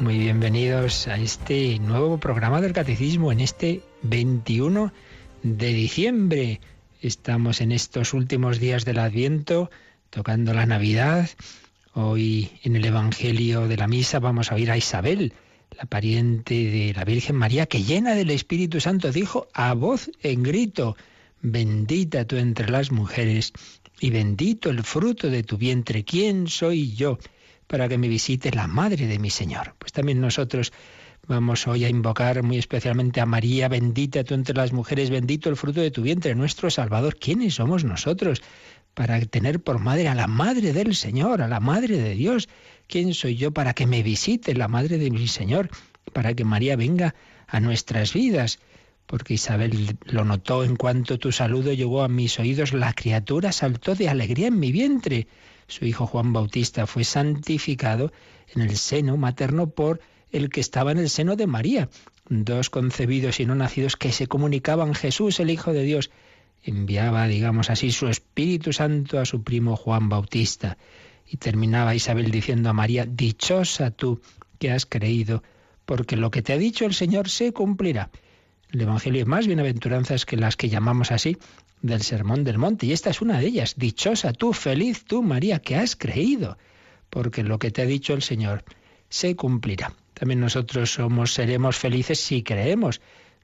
muy bienvenidos a este nuevo programa del Catecismo en este 21 de diciembre. Estamos en estos últimos días del Adviento, tocando la Navidad. Hoy en el Evangelio de la Misa vamos a oír a Isabel, la pariente de la Virgen María, que llena del Espíritu Santo dijo a voz en grito, bendita tú entre las mujeres y bendito el fruto de tu vientre. ¿Quién soy yo para que me visite la madre de mi Señor? Pues también nosotros vamos hoy a invocar muy especialmente a María, bendita tú entre las mujeres, bendito el fruto de tu vientre, nuestro Salvador. ¿Quiénes somos nosotros para tener por madre a la madre del Señor, a la madre de Dios? ¿Quién soy yo para que me visite la madre de mi Señor, para que María venga a nuestras vidas? porque Isabel lo notó en cuanto tu saludo llegó a mis oídos, la criatura saltó de alegría en mi vientre. Su hijo Juan Bautista fue santificado en el seno materno por el que estaba en el seno de María. Dos concebidos y no nacidos que se comunicaban Jesús, el Hijo de Dios. Enviaba, digamos así, su Espíritu Santo a su primo Juan Bautista. Y terminaba Isabel diciendo a María, Dichosa tú que has creído, porque lo que te ha dicho el Señor se cumplirá. El Evangelio es más bienaventuranzas que las que llamamos así del Sermón del Monte. Y esta es una de ellas. Dichosa tú, feliz tú, María, que has creído, porque lo que te ha dicho el Señor se cumplirá. También nosotros somos, seremos felices si creemos.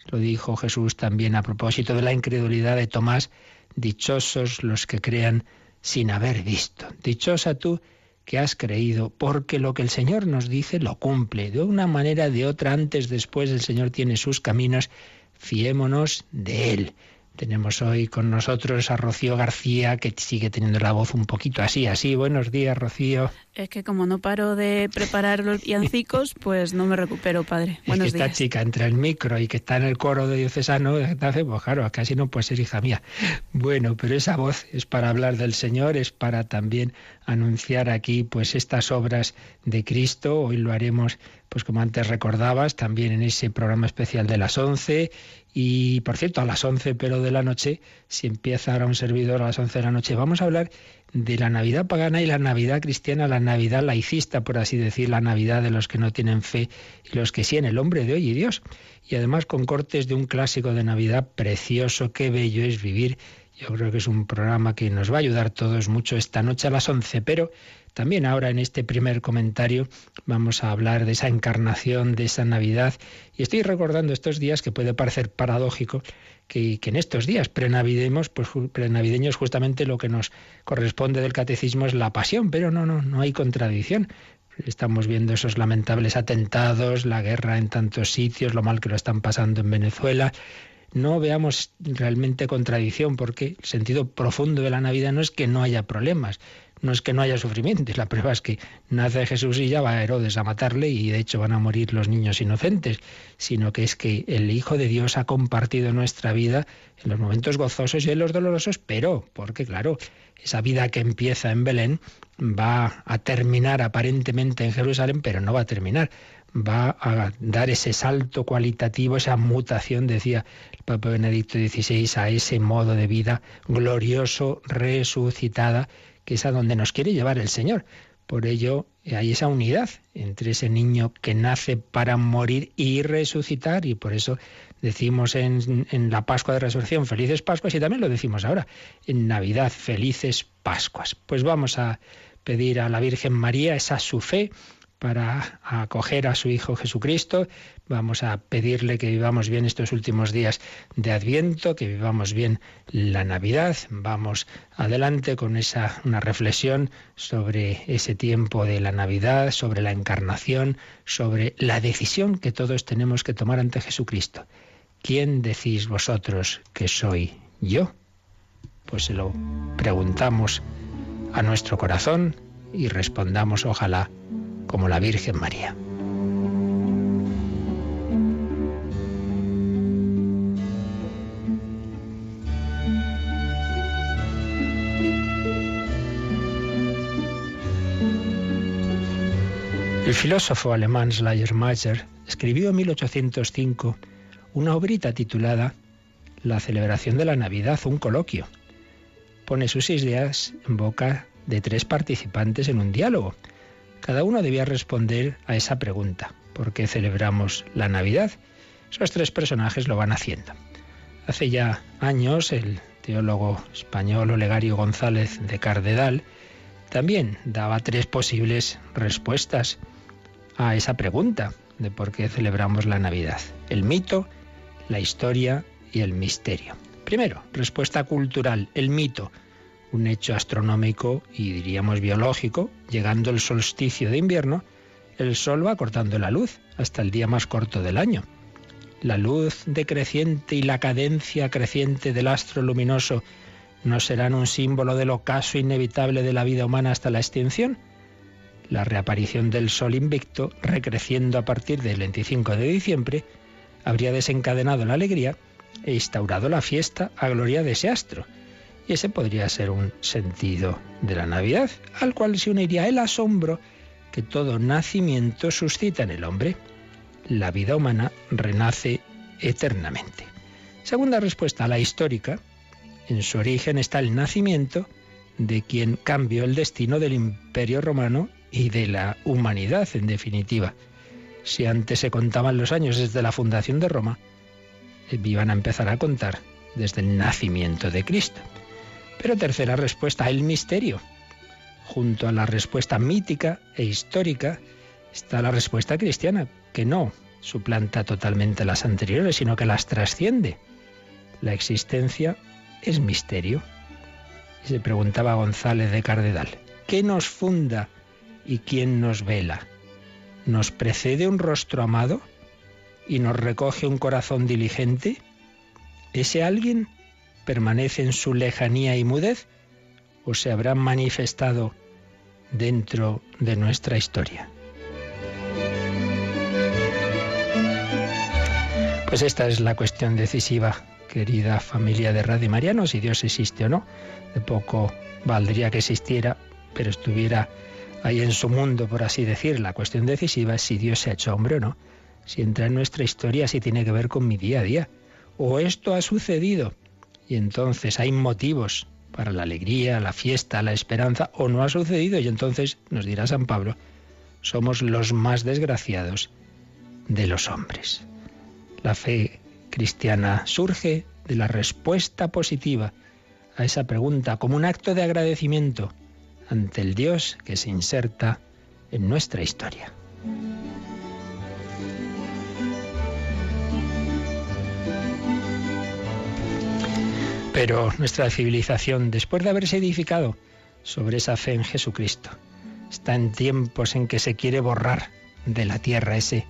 Lo dijo Jesús también a propósito de la incredulidad de Tomás. Dichosos los que crean sin haber visto. Dichosa tú que has creído, porque lo que el Señor nos dice lo cumple. De una manera, de otra, antes, después, el Señor tiene sus caminos, fiémonos de Él. Tenemos hoy con nosotros a Rocío García, que sigue teniendo la voz un poquito así, así. Buenos días, Rocío. Es que como no paro de preparar los villancicos, pues no me recupero, padre. Buenos es que esta chica entre el micro y que está en el coro de diocesano, pues claro, casi no puede ser hija mía. Bueno, pero esa voz es para hablar del Señor, es para también anunciar aquí pues estas obras de Cristo. Hoy lo haremos pues como antes recordabas, también en ese programa especial de las 11 y por cierto, a las 11 pero de la noche, si empieza ahora un servidor a las 11 de la noche, vamos a hablar de la Navidad pagana y la Navidad cristiana, la Navidad laicista, por así decir, la Navidad de los que no tienen fe y los que sí en el hombre de hoy y Dios. Y además con cortes de un clásico de Navidad precioso, qué bello es vivir. Yo creo que es un programa que nos va a ayudar todos mucho esta noche a las 11, pero también ahora en este primer comentario vamos a hablar de esa encarnación, de esa Navidad. Y estoy recordando estos días que puede parecer paradójico que, en estos días prenavideños, pues prenavideños justamente lo que nos corresponde del catecismo es la pasión, pero no, no, no hay contradicción. Estamos viendo esos lamentables atentados, la guerra en tantos sitios, lo mal que lo están pasando en Venezuela no veamos realmente contradicción, porque el sentido profundo de la Navidad no es que no haya problemas, no es que no haya sufrimiento, la prueba es que nace Jesús y ya va a Herodes a matarle y de hecho van a morir los niños inocentes, sino que es que el Hijo de Dios ha compartido nuestra vida en los momentos gozosos y en los dolorosos, pero, porque claro, esa vida que empieza en Belén va a terminar aparentemente en Jerusalén, pero no va a terminar. Va a dar ese salto cualitativo, esa mutación, decía el Papa Benedicto XVI, a ese modo de vida glorioso, resucitada, es a donde nos quiere llevar el Señor. Por ello hay esa unidad entre ese niño que nace para morir y resucitar, y por eso decimos en, en, la Pascua de Resurrección, felices Pascuas, y también lo decimos ahora, en Navidad, felices Pascuas. Pues vamos a pedir a la Virgen María esa su fe para acoger a su Hijo Jesucristo. Vamos a pedirle que vivamos bien estos últimos días de Adviento, que vivamos bien la Navidad. Vamos adelante con esa una reflexión sobre ese tiempo de la Navidad, sobre la encarnación, sobre la decisión que todos tenemos que tomar ante Jesucristo. ¿Quién decís vosotros que soy yo? Pues se lo preguntamos a nuestro corazón y respondamos ojalá como la Virgen María. El filósofo alemán Schleiermacher escribió en 1805 una obrita titulada La celebración de la Navidad, un coloquio. Pone sus ideas en boca de tres participantes en un diálogo cada uno debía responder a esa pregunta. ¿Por qué celebramos la Navidad? Esos tres personajes lo van haciendo. Hace ya años el teólogo español Olegario González de Cardedal también daba tres posibles respuestas a esa pregunta de por qué celebramos la Navidad. El mito, la historia y el misterio. Primero, respuesta cultural, el mito, un hecho astronómico y diríamos biológico, llegando el solsticio de invierno, el sol va cortando la luz hasta el día más corto del año. La luz decreciente y la cadencia creciente del astro luminoso no serán un símbolo del ocaso inevitable de la vida humana hasta la extinción la reaparición del Sol invicto, recreciendo a partir del 25 de diciembre, habría desencadenado la alegría e instaurado la fiesta a gloria de ese astro. Y ese podría ser un sentido de la Navidad, al cual se uniría el asombro que todo nacimiento suscita en el hombre. La vida humana renace eternamente. Segunda respuesta, la histórica. En su origen está el nacimiento de quien cambió el destino del imperio romano y de la humanidad, en definitiva. Si antes se contaban los años desde la fundación de Roma, eh, iban a empezar a contar desde el nacimiento de Cristo. Pero tercera respuesta, el misterio. Junto a la respuesta mítica e histórica está la respuesta cristiana, que no suplanta totalmente las anteriores, sino que las trasciende. La existencia es misterio. Y se preguntaba González de Cardedal, ¿qué nos funda ¿Y quién nos vela? ¿Nos precede un rostro amado y nos recoge un corazón diligente? ¿Ese alguien permanece en su lejanía y mudez o se habrá manifestado dentro de nuestra historia? Pues esta es la cuestión decisiva, querida familia de Radio Mariano, si Dios existe o no. De poco valdría que existiera, pero estuviera ahí en su mundo, por así decir. La cuestión decisiva es si Dios se ha hecho hombre o no, si entra en nuestra historia, si tiene que ver con mi día a día. O esto ha sucedido y entonces hay motivos para la alegría, la fiesta, la esperanza, o no ha sucedido y entonces, nos dirá San Pablo, somos los más desgraciados de los hombres. La fe cristiana surge de la respuesta positiva a esa pregunta como un acto de agradecimiento ante el Dios que se inserta en nuestra historia. Pero nuestra civilización, después de haberse edificado sobre esa fe en Jesucristo, está en tiempos en que se quiere borrar de la tierra ese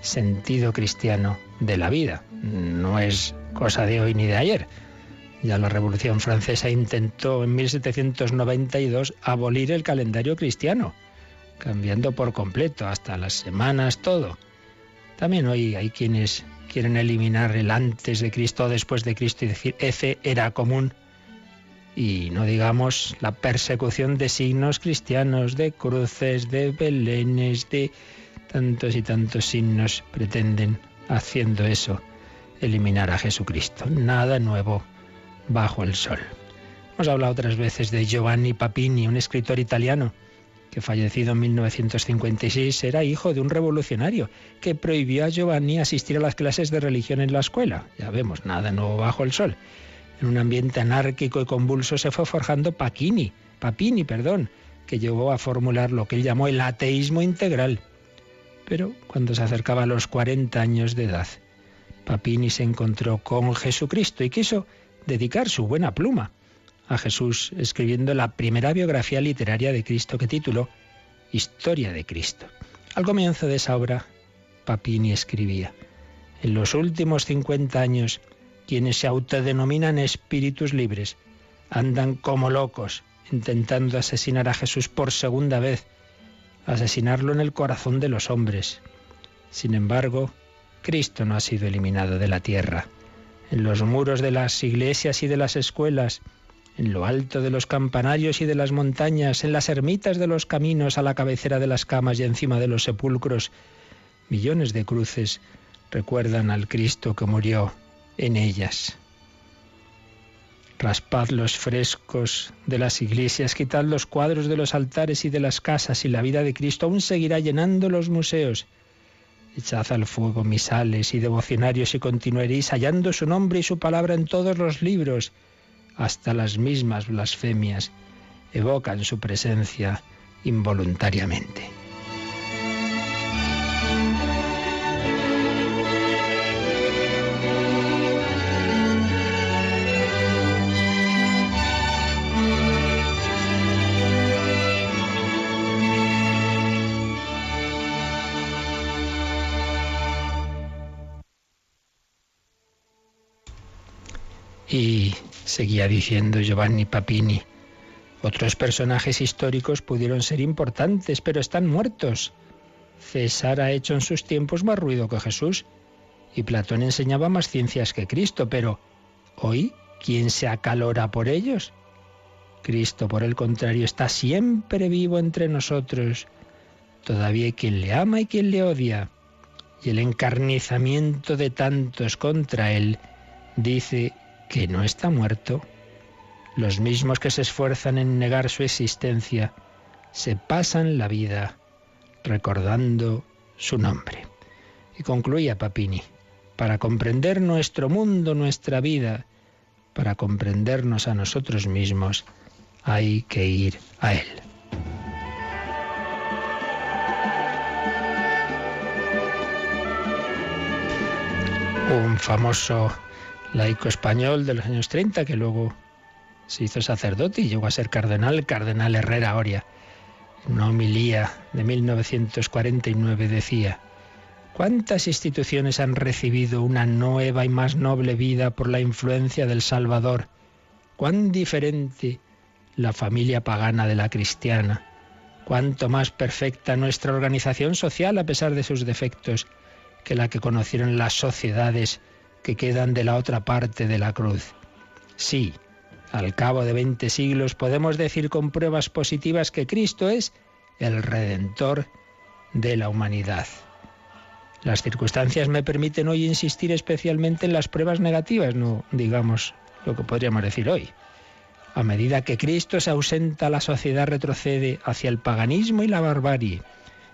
sentido cristiano de la vida. No es cosa de hoy ni de ayer. Ya la Revolución Francesa intentó en 1792 abolir el calendario cristiano, cambiando por completo, hasta las semanas, todo. También hoy hay quienes quieren eliminar el antes de Cristo o después de Cristo y decir ese era común. Y no digamos la persecución de signos cristianos, de cruces, de belenes, de tantos y tantos signos pretenden, haciendo eso, eliminar a Jesucristo. Nada nuevo bajo el sol. Hemos hablado otras veces de Giovanni Papini, un escritor italiano que fallecido en 1956 era hijo de un revolucionario que prohibió a Giovanni asistir a las clases de religión en la escuela. Ya vemos, nada nuevo bajo el sol. En un ambiente anárquico y convulso se fue forjando Papini, Papini, perdón, que llevó a formular lo que él llamó el ateísmo integral. Pero cuando se acercaba a los 40 años de edad, Papini se encontró con Jesucristo y quiso dedicar su buena pluma a Jesús escribiendo la primera biografía literaria de Cristo que tituló Historia de Cristo. Al comienzo de esa obra, Papini escribía, en los últimos 50 años, quienes se autodenominan espíritus libres andan como locos intentando asesinar a Jesús por segunda vez, asesinarlo en el corazón de los hombres. Sin embargo, Cristo no ha sido eliminado de la tierra en los muros de las iglesias y de las escuelas, en lo alto de los campanarios y de las montañas, en las ermitas de los caminos, a la cabecera de las camas y encima de los sepulcros. Millones de cruces recuerdan al Cristo que murió en ellas. Raspad los frescos de las iglesias, quitad los cuadros de los altares y de las casas, y la vida de Cristo aún seguirá llenando los museos. Echad al fuego misales y devocionarios y continuaréis hallando su nombre y su palabra en todos los libros. Hasta las mismas blasfemias evocan su presencia involuntariamente. Seguía diciendo Giovanni Papini, otros personajes históricos pudieron ser importantes, pero están muertos. César ha hecho en sus tiempos más ruido que Jesús, y Platón enseñaba más ciencias que Cristo, pero hoy, ¿quién se acalora por ellos? Cristo, por el contrario, está siempre vivo entre nosotros. Todavía hay quien le ama y quien le odia. Y el encarnizamiento de tantos contra él dice que no está muerto. Los mismos que se esfuerzan en negar su existencia se pasan la vida recordando su nombre. Y concluía Papini, para comprender nuestro mundo, nuestra vida, para comprendernos a nosotros mismos, hay que ir a Él. Un famoso laico español de los años 30 que luego se hizo sacerdote y llegó a ser cardenal, cardenal Herrera Oria. En una homilía de 1949 decía, ¿cuántas instituciones han recibido una nueva y más noble vida por la influencia del Salvador? ¿Cuán diferente la familia pagana de la cristiana? ¿Cuánto más perfecta nuestra organización social a pesar de sus defectos que la que conocieron las sociedades que quedan de la otra parte de la cruz. Sí, al cabo de veinte siglos podemos decir con pruebas positivas que Cristo es el Redentor de la humanidad. Las circunstancias me permiten hoy insistir especialmente en las pruebas negativas, no digamos lo que podríamos decir hoy. A medida que Cristo se ausenta, la sociedad retrocede hacia el paganismo y la barbarie.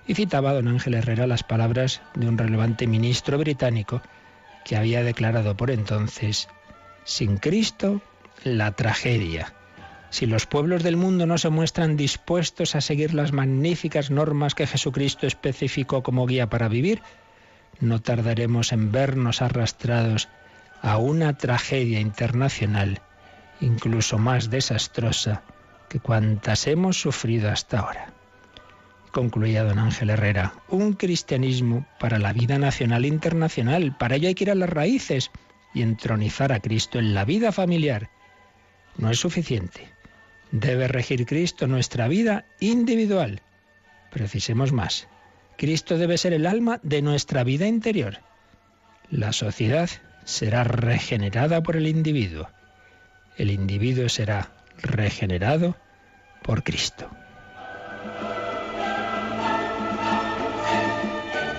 Y citaba don Ángel Herrera las palabras de un relevante ministro británico que había declarado por entonces, sin Cristo, la tragedia. Si los pueblos del mundo no se muestran dispuestos a seguir las magníficas normas que Jesucristo especificó como guía para vivir, no tardaremos en vernos arrastrados a una tragedia internacional incluso más desastrosa que cuantas hemos sufrido hasta ahora concluía don Ángel Herrera, un cristianismo para la vida nacional e internacional. Para ello hay que ir a las raíces y entronizar a Cristo en la vida familiar. No es suficiente. Debe regir Cristo nuestra vida individual. Precisemos más. Cristo debe ser el alma de nuestra vida interior. La sociedad será regenerada por el individuo. El individuo será regenerado por Cristo.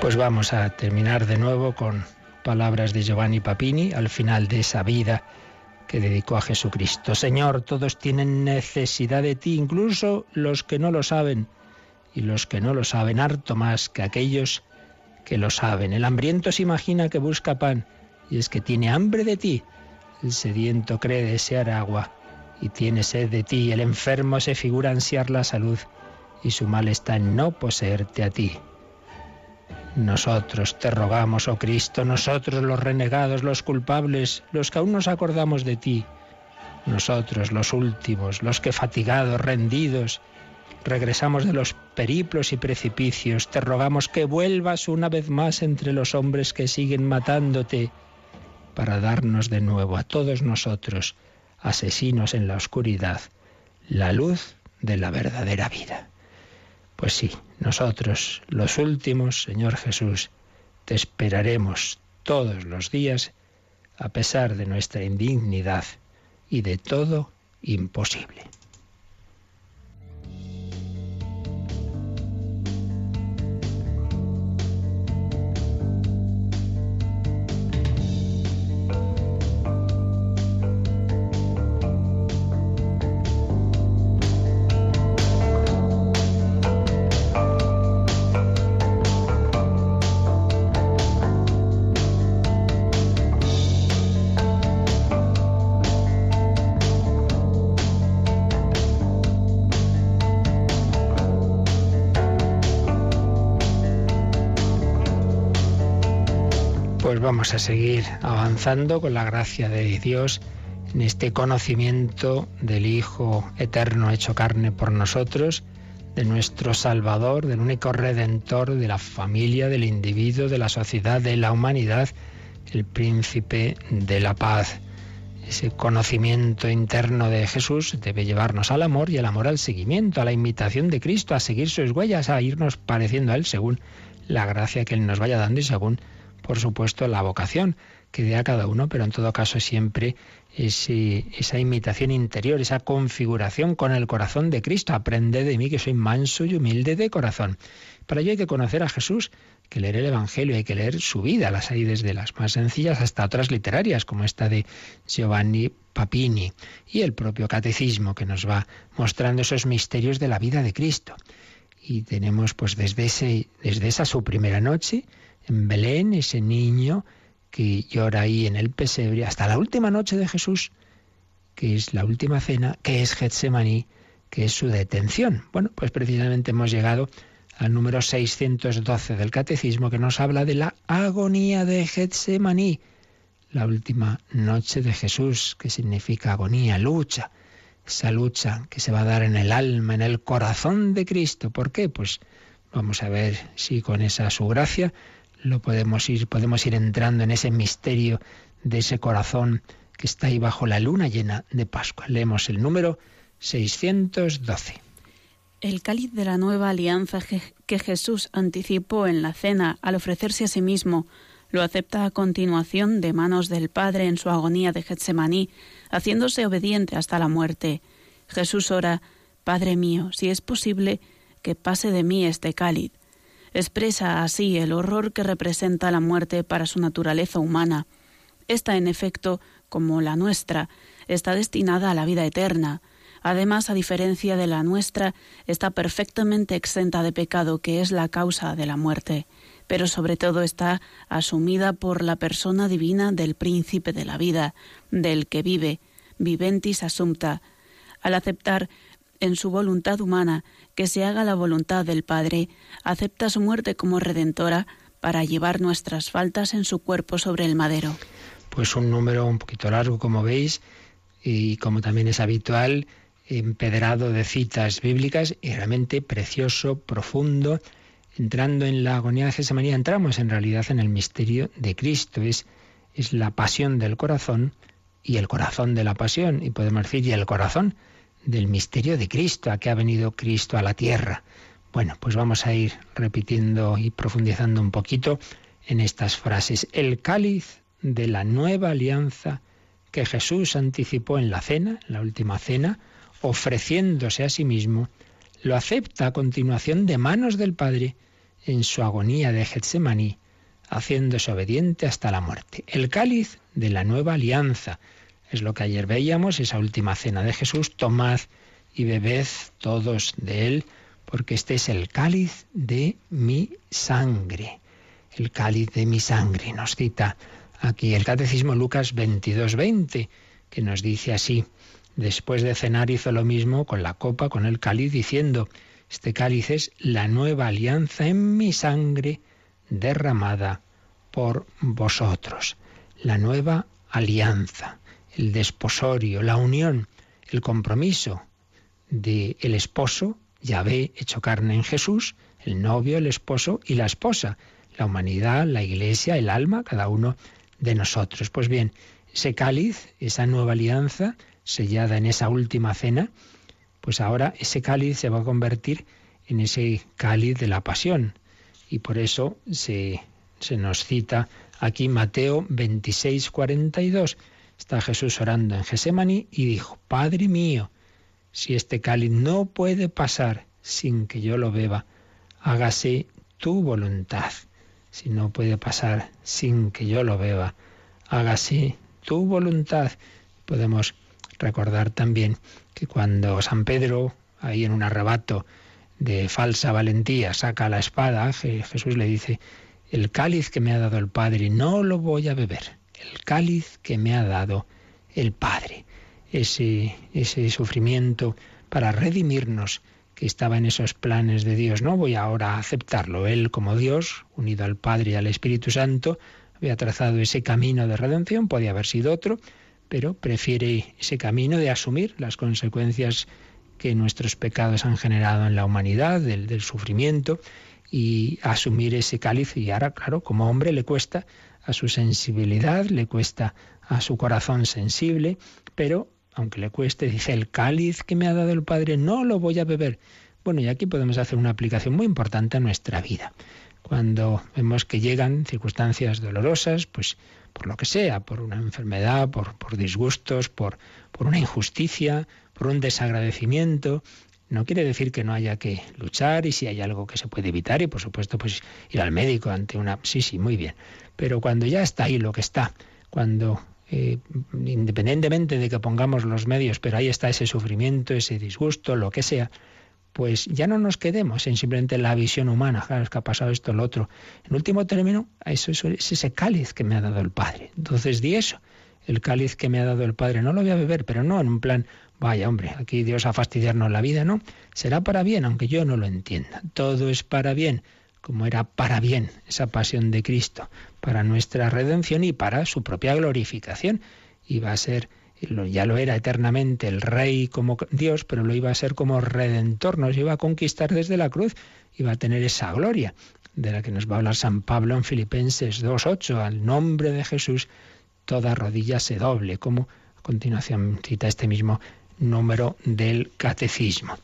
Pues vamos a terminar de nuevo con palabras de Giovanni Papini al final de esa vida que dedicó a Jesucristo. Señor, todos tienen necesidad de ti, incluso los que no lo saben, y los que no lo saben harto más que aquellos que lo saben. El hambriento se imagina que busca pan, y es que tiene hambre de ti. El sediento cree desear agua, y tiene sed de ti. El enfermo se figura ansiar la salud, y su mal está en no poseerte a ti. Nosotros te rogamos, oh Cristo, nosotros los renegados, los culpables, los que aún nos acordamos de ti, nosotros los últimos, los que fatigados, rendidos, regresamos de los periplos y precipicios, te rogamos que vuelvas una vez más entre los hombres que siguen matándote, para darnos de nuevo a todos nosotros, asesinos en la oscuridad, la luz de la verdadera vida. Pues sí, nosotros, los últimos, Señor Jesús, te esperaremos todos los días, a pesar de nuestra indignidad y de todo imposible. A seguir avanzando con la gracia de Dios en este conocimiento del Hijo eterno hecho carne por nosotros, de nuestro Salvador, del único redentor de la familia, del individuo, de la sociedad, de la humanidad, el príncipe de la paz. Ese conocimiento interno de Jesús debe llevarnos al amor y el amor al seguimiento, a la imitación de Cristo, a seguir sus huellas, a irnos pareciendo a Él según la gracia que Él nos vaya dando y según por supuesto, la vocación que dé a cada uno, pero en todo caso siempre esa imitación interior, esa configuración con el corazón de Cristo. Aprende de mí que soy manso y humilde de corazón. Para ello hay que conocer a Jesús, que leer el Evangelio, hay que leer su vida, las hay desde las más sencillas hasta otras literarias, como esta de Giovanni Papini, y el propio catecismo que nos va mostrando esos misterios de la vida de Cristo. Y tenemos pues desde, ese, desde esa su primera noche, en Belén, ese niño que llora ahí en el pesebre, hasta la última noche de Jesús, que es la última cena, que es Getsemaní, que es su detención. Bueno, pues precisamente hemos llegado al número 612 del Catecismo, que nos habla de la agonía de Getsemaní, la última noche de Jesús, que significa agonía, lucha, esa lucha que se va a dar en el alma, en el corazón de Cristo. ¿Por qué? Pues vamos a ver si con esa su gracia lo podemos ir, podemos ir entrando en ese misterio de ese corazón que está ahí bajo la luna llena de Pascua. Leemos el número 612. El cáliz de la nueva alianza que Jesús anticipó en la cena al ofrecerse a sí mismo, lo acepta a continuación de manos del Padre en su agonía de Getsemaní, haciéndose obediente hasta la muerte. Jesús ora, Padre mío, si es posible, que pase de mí este cáliz Expresa así el horror que representa la muerte para su naturaleza humana. Esta, en efecto, como la nuestra, está destinada a la vida eterna. Además, a diferencia de la nuestra, está perfectamente exenta de pecado, que es la causa de la muerte, pero sobre todo está asumida por la persona divina del príncipe de la vida, del que vive, viventis assumpta. Al aceptar en su voluntad humana que se haga la voluntad del Padre, acepta su muerte como redentora para llevar nuestras faltas en su cuerpo sobre el madero. Pues un número un poquito largo, como veis, y como también es habitual, empedrado de citas bíblicas y realmente precioso, profundo. Entrando en la agonía de Gesemaní, entramos en realidad en el misterio de Cristo. Es, es la pasión del corazón y el corazón de la pasión, y podemos decir, y el corazón del misterio de Cristo, a que ha venido Cristo a la tierra. Bueno, pues vamos a ir repitiendo y profundizando un poquito en estas frases. El cáliz de la nueva alianza que Jesús anticipó en la cena, en la última cena, ofreciéndose a sí mismo, lo acepta a continuación de manos del Padre en su agonía de Getsemaní, haciéndose obediente hasta la muerte. El cáliz de la nueva alianza, es lo que ayer veíamos, esa última cena de Jesús, tomad y bebed todos de él, porque este es el cáliz de mi sangre. El cáliz de mi sangre, nos cita aquí el Catecismo Lucas 22:20, que nos dice así, después de cenar hizo lo mismo con la copa, con el cáliz, diciendo, este cáliz es la nueva alianza en mi sangre derramada por vosotros. La nueva alianza el desposorio, la unión, el compromiso del el esposo, Yahvé hecho carne en Jesús, el novio, el esposo y la esposa, la humanidad, la iglesia, el alma, cada uno de nosotros. Pues bien, ese cáliz, esa nueva alianza sellada en esa última cena, pues ahora ese cáliz se va a convertir en ese cáliz de la pasión. Y por eso se, se nos cita aquí Mateo 26, 42 Está Jesús orando en Gesemaní y dijo, Padre mío, si este cáliz no puede pasar sin que yo lo beba, hágase tu voluntad. Si no puede pasar sin que yo lo beba, hágase tu voluntad. Podemos recordar también que cuando San Pedro, ahí en un arrebato de falsa valentía, saca la espada, Jesús le dice, el cáliz que me ha dado el Padre no lo voy a beber, el cáliz que me ha dado el Padre. Ese, ese sufrimiento para redimirnos que estaba en esos planes de Dios. No voy ahora a aceptarlo. Él como Dios, unido al Padre y al Espíritu Santo, había trazado ese camino de redención, podía haber sido otro, pero prefiere ese camino de asumir las consecuencias que nuestros pecados han generado en la humanidad, del, del sufrimiento, y asumir ese cáliz. Y ahora, claro, como hombre le cuesta a su sensibilidad, le cuesta a su corazón sensible, pero aunque le cueste, dice, el cáliz que me ha dado el Padre no lo voy a beber. Bueno, y aquí podemos hacer una aplicación muy importante a nuestra vida. Cuando vemos que llegan circunstancias dolorosas, pues por lo que sea, por una enfermedad, por, por disgustos, por, por una injusticia, por un desagradecimiento, no quiere decir que no haya que luchar y si hay algo que se puede evitar y por supuesto pues ir al médico ante una... Sí, sí, muy bien. Pero cuando ya está ahí lo que está, cuando eh, independientemente de que pongamos los medios, pero ahí está ese sufrimiento, ese disgusto, lo que sea, pues ya no nos quedemos en simplemente la visión humana, claro, es que ha pasado esto, lo otro. En último término, eso, eso es ese cáliz que me ha dado el Padre. Entonces di eso, el cáliz que me ha dado el Padre, no lo voy a beber, pero no en un plan, Vaya, hombre, aquí Dios a fastidiarnos la vida, ¿no? Será para bien, aunque yo no lo entienda. Todo es para bien, como era para bien esa pasión de Cristo, para nuestra redención y para su propia glorificación. Iba a ser, ya lo era eternamente, el Rey como Dios, pero lo iba a ser como Redentor, nos iba a conquistar desde la cruz, iba a tener esa gloria de la que nos va a hablar San Pablo en Filipenses 2.8, al nombre de Jesús toda rodilla se doble, como a continuación cita este mismo número del catecismo.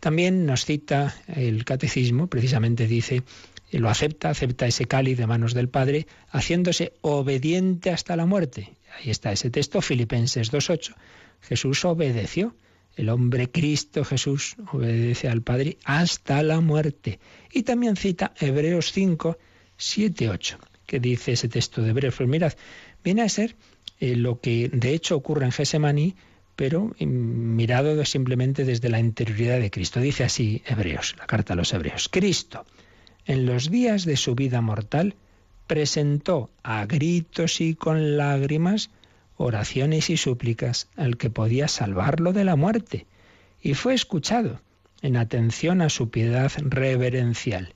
También nos cita el catecismo, precisamente dice, lo acepta, acepta ese cáliz de manos del Padre, haciéndose obediente hasta la muerte. Ahí está ese texto, Filipenses 2.8. Jesús obedeció. El hombre Cristo Jesús obedece al Padre hasta la muerte. Y también cita Hebreos 5, 7, 8, que dice ese texto de Hebreos. Pues mirad, viene a ser eh, lo que de hecho ocurre en Gesemaní pero mirado simplemente desde la interioridad de Cristo. Dice así Hebreos, la carta a los Hebreos. Cristo, en los días de su vida mortal, presentó a gritos y con lágrimas oraciones y súplicas al que podía salvarlo de la muerte, y fue escuchado en atención a su piedad reverencial,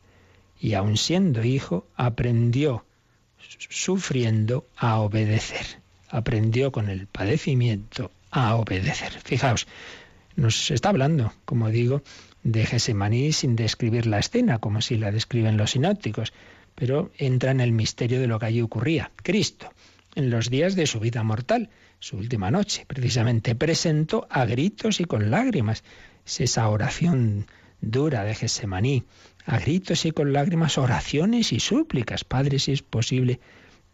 y aun siendo hijo, aprendió, sufriendo, a obedecer. Aprendió con el padecimiento a obedecer. Fijaos, nos está hablando, como digo, de Gesemaní sin describir la escena, como si la describen los sinópticos, pero entra en el misterio de lo que allí ocurría. Cristo, en los días de su vida mortal, su última noche, precisamente presentó a gritos y con lágrimas. Es esa oración dura de Gesemaní, a gritos y con lágrimas, oraciones y súplicas. Padre, si es posible,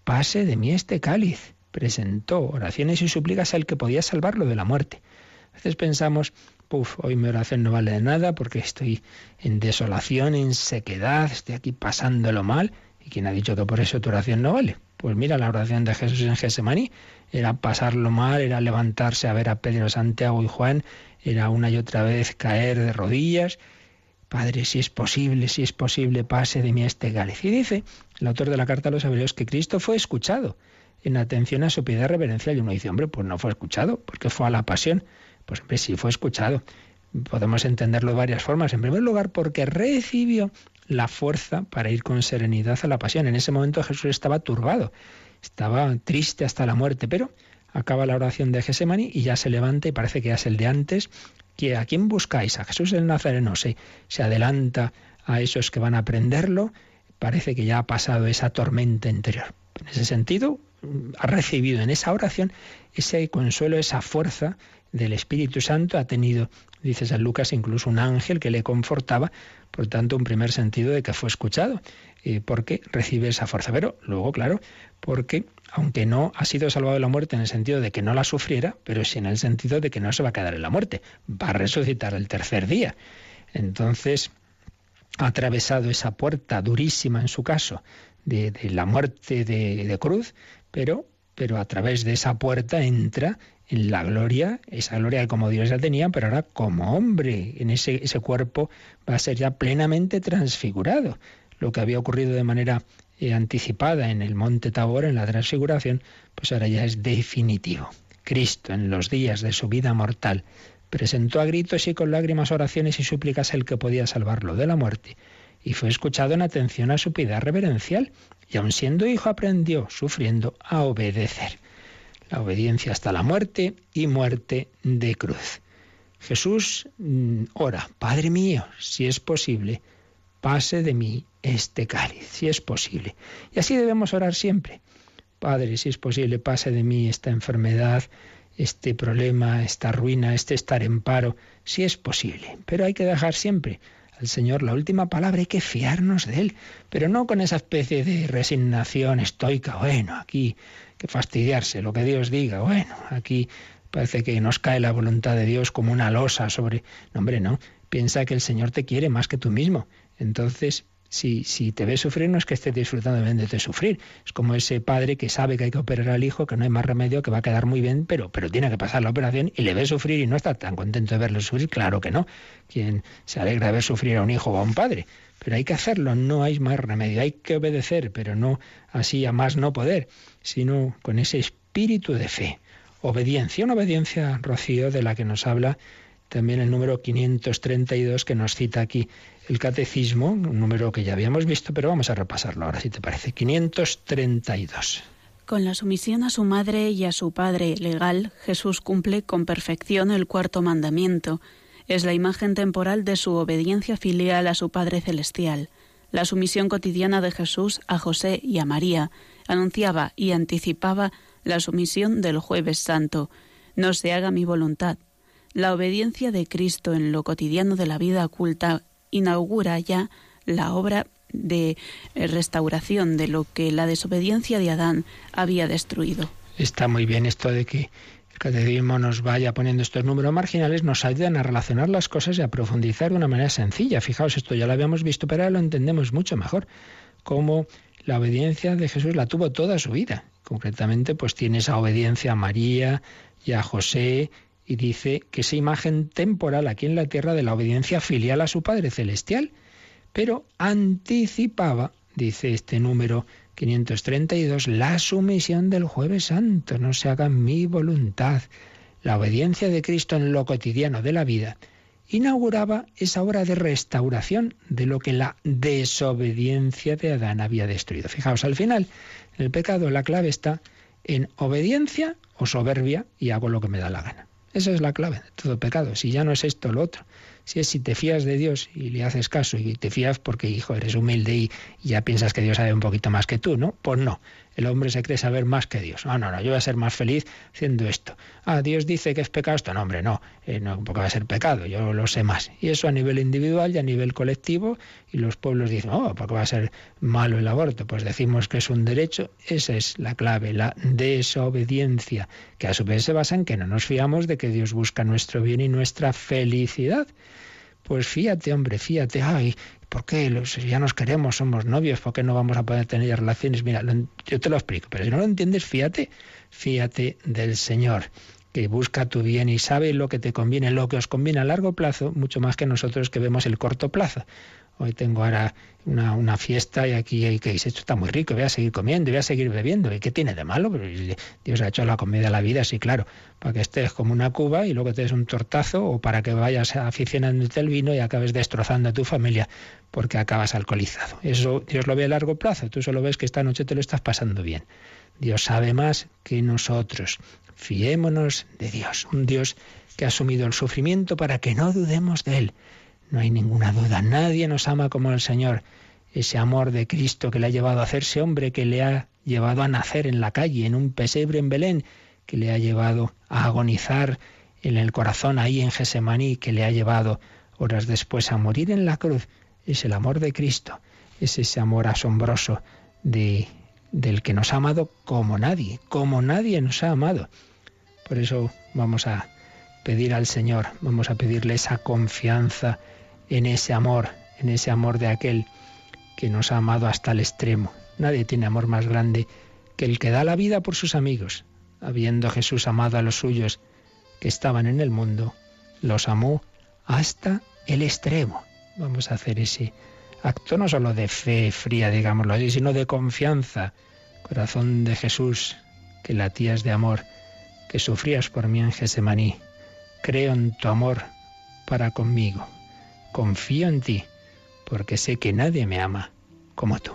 pase de mí este cáliz presentó oraciones y súplicas al que podía salvarlo de la muerte. A veces pensamos, puf, hoy mi oración no vale de nada porque estoy en desolación, en sequedad, estoy aquí pasándolo mal. ¿Y quién ha dicho que por eso tu oración no vale? Pues mira, la oración de Jesús en Gesemaní era pasarlo mal, era levantarse a ver a Pedro, Santiago y Juan, era una y otra vez caer de rodillas. Padre, si es posible, si es posible, pase de mí este cáliz. Y dice el autor de la carta a los hebreos que Cristo fue escuchado en atención a su piedad reverencial. Y uno dice, hombre, pues no fue escuchado, porque fue a la pasión. Pues hombre, sí fue escuchado. Podemos entenderlo de varias formas. En primer lugar, porque recibió la fuerza para ir con serenidad a la pasión. En ese momento Jesús estaba turbado, estaba triste hasta la muerte, pero acaba la oración de Gesemani y ya se levanta y parece que ya es el de antes. Que ¿A quién buscáis? A Jesús el Nazareno. Se, se adelanta a esos que van a aprenderlo. Parece que ya ha pasado esa tormenta interior. En ese sentido, ha recibido en esa oración ese consuelo, esa fuerza del Espíritu Santo, ha tenido, dice San Lucas, incluso un ángel que le confortaba, por tanto, un primer sentido de que fue escuchado, eh, porque recibe esa fuerza. Pero luego, claro, porque aunque no ha sido salvado de la muerte en el sentido de que no la sufriera, pero sí en el sentido de que no se va a quedar en la muerte, va a resucitar el tercer día. Entonces, ha atravesado esa puerta durísima en su caso de, la muerte de, cruz, pero, pero a través de esa puerta entra en la gloria, esa gloria como Dios ya tenía, pero ahora como hombre, en ese, ese cuerpo va a ser ya plenamente transfigurado. Lo que había ocurrido de manera eh, anticipada en el monte Tabor, en la transfiguración, pues ahora ya es definitivo. Cristo, en los días de su vida mortal, presentó a gritos y con lágrimas oraciones y súplicas el que podía salvarlo de la muerte, y fue escuchado en atención a su piedad reverencial, y aun siendo hijo aprendió, sufriendo, a obedecer. La obediencia hasta la muerte y muerte de cruz. Jesús mm, ora, Padre mío, si es posible, pase de mí este cáliz, si es posible. Y así debemos orar siempre. Padre, si es posible, pase de mí esta enfermedad, este problema, esta ruina, este estar en paro, si es posible. Pero hay que dejar siempre al Señor la última palabra, hay que fiarnos de Él, pero no con esa especie de resignación estoica, bueno, aquí que fastidiarse, lo que Dios diga, bueno, aquí parece que nos cae la voluntad de Dios como una losa sobre... No, hombre, no, piensa que el Señor te quiere más que tú mismo. Entonces, si, si te ves sufrir, no es que estés disfrutando bien de sufrir. Es como ese padre que sabe que hay que operar al hijo, que no hay más remedio, que va a quedar muy bien, pero, pero tiene que pasar la operación y le ve sufrir y no está tan contento de verlo sufrir. Claro que no. Quien se alegra de ver sufrir a un hijo o a un padre. Pero hay que hacerlo, no hay más remedio. Hay que obedecer, pero no así a más no poder, sino con ese espíritu de fe. Obediencia, una obediencia, Rocío, de la que nos habla también el número 532 que nos cita aquí el catecismo, un número que ya habíamos visto, pero vamos a repasarlo ahora si te parece. 532. Con la sumisión a su madre y a su padre legal, Jesús cumple con perfección el cuarto mandamiento. Es la imagen temporal de su obediencia filial a su Padre Celestial. La sumisión cotidiana de Jesús a José y a María anunciaba y anticipaba la sumisión del jueves santo. No se haga mi voluntad, la obediencia de Cristo en lo cotidiano de la vida oculta inaugura ya la obra de eh, restauración de lo que la desobediencia de Adán había destruido. Está muy bien esto de que el catecismo nos vaya poniendo estos números marginales, nos ayudan a relacionar las cosas y a profundizar de una manera sencilla. Fijaos, esto ya lo habíamos visto, pero ahora lo entendemos mucho mejor. Cómo la obediencia de Jesús la tuvo toda su vida. Concretamente, pues tiene esa obediencia a María y a José y dice que esa imagen temporal aquí en la tierra de la obediencia filial a su Padre Celestial, pero anticipaba, dice este número 532, la sumisión del jueves santo, no se haga mi voluntad. La obediencia de Cristo en lo cotidiano de la vida inauguraba esa obra de restauración de lo que la desobediencia de Adán había destruido. Fijaos, al final, el pecado la clave está en obediencia o soberbia y hago lo que me da la gana. Esa es la clave de todo pecado. Si ya no es esto lo otro. Si es si te fías de Dios y le haces caso y te fías porque, hijo, eres humilde y ya piensas que Dios sabe un poquito más que tú, ¿no? Pues no. El hombre se cree saber más que Dios. Ah, no, no, yo voy a ser más feliz haciendo esto. Ah, Dios dice que es pecado esto. No, hombre, no, eh, no, porque va a ser pecado, yo lo sé más. Y eso a nivel individual y a nivel colectivo. Y los pueblos dicen, oh, porque va a ser malo el aborto. Pues decimos que es un derecho. Esa es la clave, la desobediencia, que a su vez se basa en que no nos fiamos de que Dios busca nuestro bien y nuestra felicidad. Pues fíjate, hombre, fíjate, ay, ¿por qué los, ya nos queremos, somos novios, por qué no vamos a poder tener relaciones? Mira, yo te lo explico, pero si no lo entiendes, fíjate, fíjate del Señor que busca tu bien y sabe lo que te conviene, lo que os conviene a largo plazo, mucho más que nosotros que vemos el corto plazo hoy tengo ahora una, una fiesta y aquí hay que esto está muy rico, voy a seguir comiendo, voy a seguir bebiendo. ¿Y qué tiene de malo? Dios ha hecho la comida a la vida, sí, claro, para que estés como una cuba y luego te des un tortazo o para que vayas aficionándote al vino y acabes destrozando a tu familia porque acabas alcoholizado. Eso Dios lo ve a largo plazo, tú solo ves que esta noche te lo estás pasando bien. Dios sabe más que nosotros. Fiémonos de Dios, un Dios que ha asumido el sufrimiento para que no dudemos de Él no hay ninguna duda, nadie nos ama como el Señor. Ese amor de Cristo que le ha llevado a hacerse hombre, que le ha llevado a nacer en la calle, en un pesebre en Belén, que le ha llevado a agonizar en el corazón ahí en Gesemaní, que le ha llevado horas después a morir en la cruz. Es el amor de Cristo, es ese amor asombroso de, del que nos ha amado como nadie, como nadie nos ha amado. Por eso vamos a pedir al Señor, vamos a pedirle esa confianza en ese amor, en ese amor de aquel que nos ha amado hasta el extremo. Nadie tiene amor más grande que el que da la vida por sus amigos. Habiendo Jesús amado a los suyos que estaban en el mundo, los amó hasta el extremo. Vamos a hacer ese acto no solo de fe fría, digámoslo así, sino de confianza. Corazón de Jesús, que latías de amor, que sufrías por mí en Gesemaní. Creo en tu amor para conmigo. Confío en ti, porque sé que nadie me ama como tú.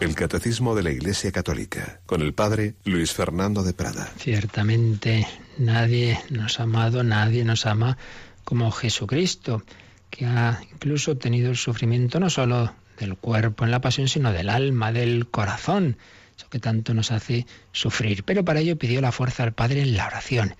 El Catecismo de la Iglesia Católica con el Padre Luis Fernando de Prada. Ciertamente nadie nos ha amado, nadie nos ama como Jesucristo, que ha incluso tenido el sufrimiento no solo del cuerpo en la pasión, sino del alma, del corazón, eso que tanto nos hace sufrir. Pero para ello pidió la fuerza al Padre en la oración.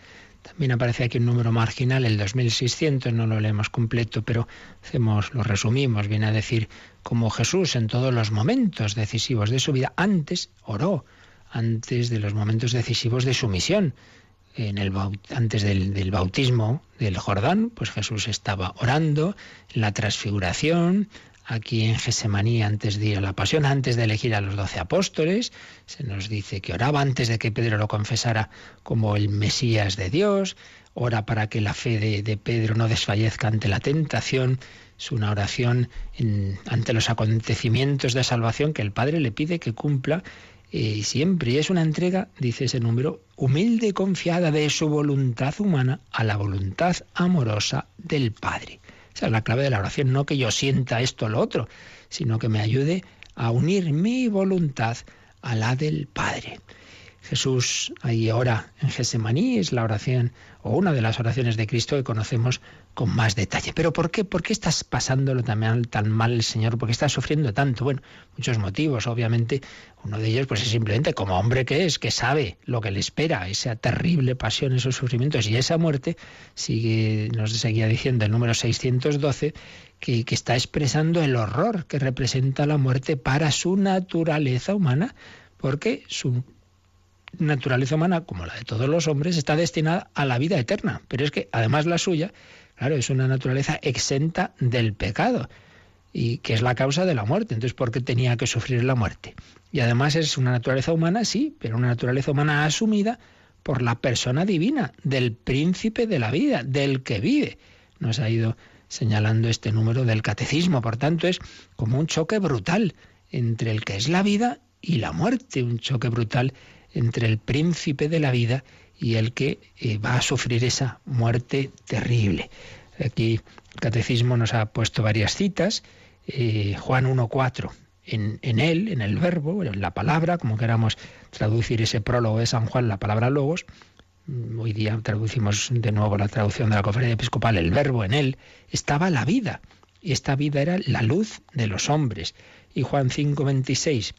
También aparece aquí un número marginal, el 2600, no lo leemos completo, pero hacemos, lo resumimos, viene a decir como Jesús en todos los momentos decisivos de su vida, antes oró, antes de los momentos decisivos de su misión. En el, antes del, del bautismo del Jordán, pues Jesús estaba orando, en la transfiguración, aquí en Gesemaní antes de ir a la pasión, antes de elegir a los doce apóstoles. Se nos dice que oraba antes de que Pedro lo confesara como el Mesías de Dios. Ora para que la fe de, Pedro no desfallezca ante la tentación. Es una oración ante los acontecimientos de salvación que el Padre le pide que cumpla y siempre. Y es una entrega, dice ese número, humilde y confiada de su voluntad humana a la voluntad amorosa del Padre. Esa es la clave de la oración, no que yo sienta esto o lo otro, sino que me ayude a unir mi voluntad a la del Padre. Jesús ahí ora en Gesemaní, es la oración o una de las oraciones de Cristo que conocemos con más detalle. Pero ¿por qué? ¿Por qué estás pasándolo también tan mal el Señor? ¿Por qué estás sufriendo tanto? Bueno, muchos motivos. Obviamente, uno de ellos pues es simplemente como hombre que es, que sabe lo que le espera, esa terrible pasión, esos sufrimientos y esa muerte, sigue, nos seguía diciendo el número 612, que, que está expresando el horror que representa la muerte para su naturaleza humana, porque su naturaleza humana, como la de todos los hombres, está destinada a la vida eterna. Pero es que además la suya, claro, es una naturaleza exenta del pecado y que es la causa de la muerte. Entonces, ¿por qué tenía que sufrir la muerte? Y además es una naturaleza humana, sí, pero una naturaleza humana asumida por la persona divina, del príncipe de la vida, del que vive. Nos ha ido señalando este número del catecismo. Por tanto, es como un choque brutal entre el que es la vida y la muerte, un choque brutal entre el príncipe de la vida y el que eh, va a sufrir esa muerte terrible. Aquí el catecismo nos ha puesto varias citas. Eh, Juan 1.4, en, en él, en el verbo, en la palabra, como queramos traducir ese prólogo de San Juan, la palabra logos, mm, hoy día traducimos de nuevo la traducción de la conferencia episcopal, el verbo en él, estaba la vida. Y esta vida era la luz de los hombres. Y Juan 5.26,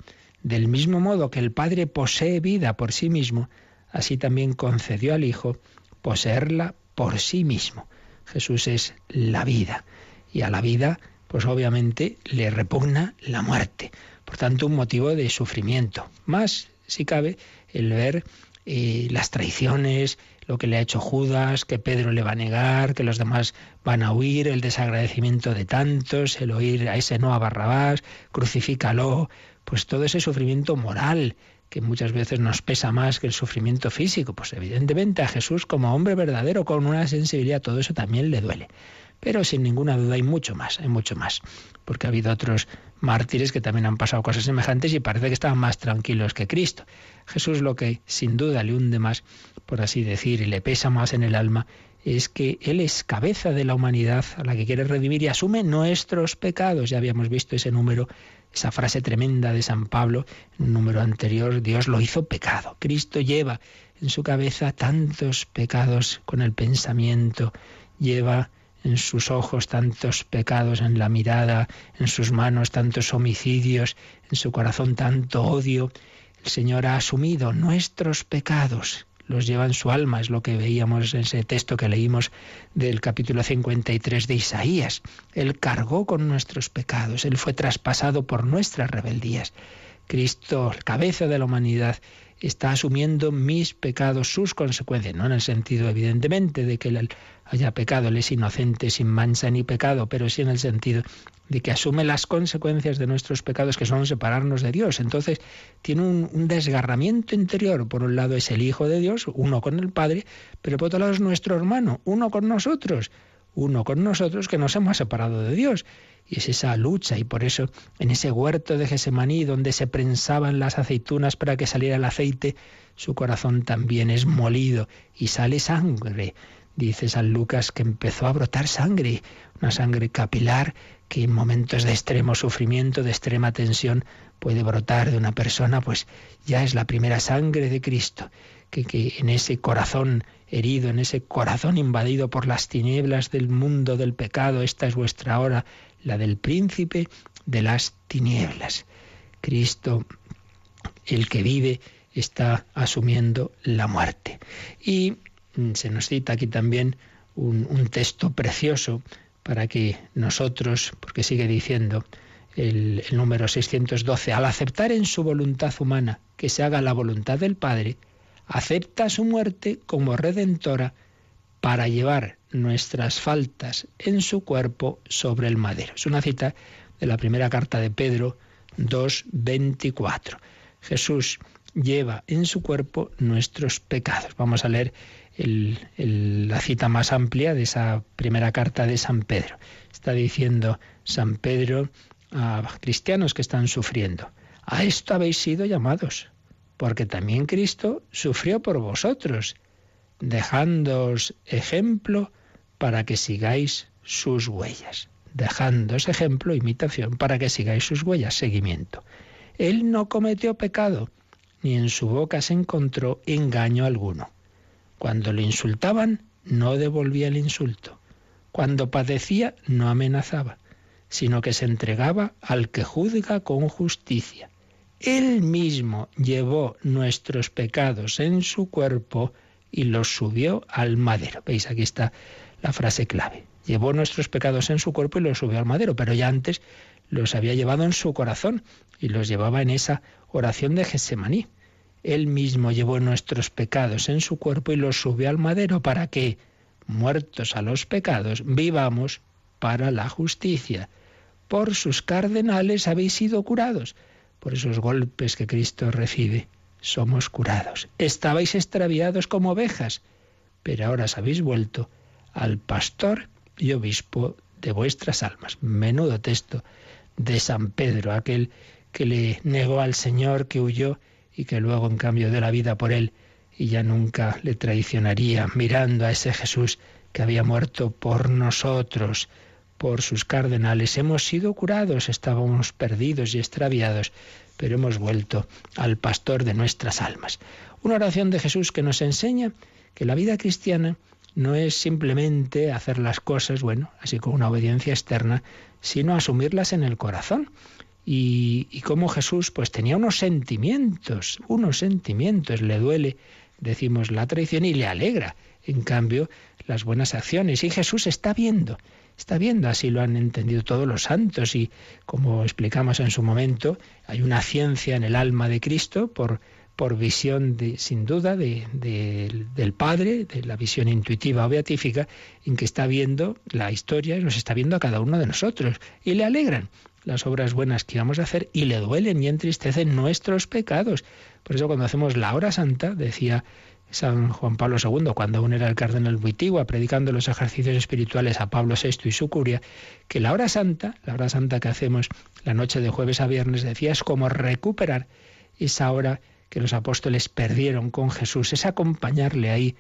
del mismo modo que el Padre posee vida por sí mismo, así también concedió al Hijo poseerla por sí mismo. Jesús es la vida y a la vida pues obviamente le repugna la muerte. Por tanto, un motivo de sufrimiento. Más, si cabe, el ver eh, las traiciones, lo que le ha hecho Judas, que Pedro le va a negar, que los demás van a huir, el desagradecimiento de tantos, el oír a ese no a Barrabás, crucifícalo, pues todo ese sufrimiento moral que muchas veces nos pesa más que el sufrimiento físico, pues evidentemente a Jesús como hombre verdadero con una sensibilidad, todo eso también le duele. Pero sin ninguna duda hay mucho más, hay mucho más, porque ha habido otros mártires que también han pasado cosas semejantes y parece que estaban más tranquilos que Cristo. Jesús lo que sin duda le hunde más, por así decir, y le pesa más en el alma, es que Él es cabeza de la humanidad a la que quiere redimir y asume nuestros pecados. Ya habíamos visto ese número esa frase tremenda de San Pablo, número anterior, Dios lo hizo pecado. Cristo lleva en su cabeza tantos pecados con el pensamiento, lleva en sus ojos tantos pecados, en la mirada, en sus manos tantos homicidios, en su corazón tanto odio. El Señor ha asumido nuestros pecados los lleva en su alma, es lo que veíamos en ese texto que leímos del capítulo 53 de Isaías. Él cargó con nuestros pecados, Él fue traspasado por nuestras rebeldías. Cristo, cabeza de la humanidad, está asumiendo mis pecados, sus consecuencias, no en el sentido evidentemente de que él haya pecado, él es inocente, sin mancha ni pecado, pero sí en el sentido de que asume las consecuencias de nuestros pecados, que son separarnos de Dios. Entonces tiene un, desgarramiento interior. Por un lado es el Hijo de Dios, uno con el Padre, pero por otro lado es nuestro hermano, uno con nosotros, uno con nosotros que nos hemos separado de Dios. Y es esa lucha, y por eso en ese huerto de Gesemaní, donde se prensaban las aceitunas para que saliera el aceite, su corazón también es molido y sale sangre. Dice San Lucas que empezó a brotar sangre, una sangre capilar que en momentos de extremo sufrimiento, de extrema tensión, puede brotar de una persona, pues ya es la primera sangre de Cristo, que, que, en ese corazón herido, en ese corazón invadido por las tinieblas del mundo del pecado, esta es vuestra hora, la del príncipe de las tinieblas. Cristo, el que vive, está asumiendo la muerte. Y mm, se nos cita aquí también un, un texto precioso para que nosotros, porque sigue diciendo el, número 612, al aceptar en su voluntad humana que se haga la voluntad del Padre, acepta su muerte como redentora para llevar nuestras faltas en su cuerpo sobre el madero. Es una cita de la primera carta de Pedro 2.24. Jesús lleva en su cuerpo nuestros pecados. Vamos a leer la cita más amplia de esa primera carta de San Pedro. Está diciendo San Pedro a cristianos que están sufriendo, a esto habéis sido llamados, porque también Cristo sufrió por vosotros, dejándoos ejemplo para que sigáis sus huellas. Dejándoos ejemplo, imitación, para que sigáis sus huellas, seguimiento. Él no cometió pecado, ni en su boca se encontró engaño alguno. Cuando le insultaban, no devolvía el insulto. Cuando padecía, no amenazaba, sino que se entregaba al que juzga con justicia. Él mismo llevó nuestros pecados en su cuerpo y los subió al madero. ¿Veis? Aquí está la frase clave. Llevó nuestros pecados en su cuerpo y los subió al madero, pero ya antes los había llevado en su corazón y los llevaba en esa oración de Getsemaní. Él mismo llevó nuestros pecados en su cuerpo y los subió al madero para que, muertos a los pecados, vivamos para la justicia. Por sus cardenales habéis sido curados. Por esos golpes que Cristo recibe, somos curados. Estabais extraviados como ovejas, pero ahora os habéis vuelto al pastor y obispo de vuestras almas. Menudo texto de San Pedro, aquel que le negó al Señor, que huyó y que luego en cambio de la vida por él y ya nunca le traicionaría, mirando a ese Jesús que había muerto por nosotros, por sus cardenales. Hemos sido curados, estábamos perdidos y extraviados, pero hemos vuelto al pastor de nuestras almas. Una oración de Jesús que nos enseña que la vida cristiana no es simplemente hacer las cosas, bueno, así como una obediencia externa, sino asumirlas en el corazón y, cómo Jesús pues tenía unos sentimientos, unos sentimientos, le duele, decimos, la traición y le alegra, en cambio, las buenas acciones. Y Jesús está viendo, está viendo, así lo han entendido todos los santos y como explicamos en su momento, hay una ciencia en el alma de Cristo por por visión, de, sin duda, de, del Padre, de la visión intuitiva o beatífica, en que está viendo la historia y nos está viendo a cada uno de nosotros. Y le alegran las obras buenas que vamos a hacer y le duelen y entristecen nuestros pecados. Por eso cuando hacemos la hora santa, decía San Juan Pablo II, cuando aún era el cardenal Buitigua, predicando los ejercicios espirituales a Pablo VI y su curia, que la hora santa, la hora santa que hacemos la noche de jueves a viernes, decía, es como recuperar esa hora que los apóstoles perdieron con Jesús, es acompañarle ahí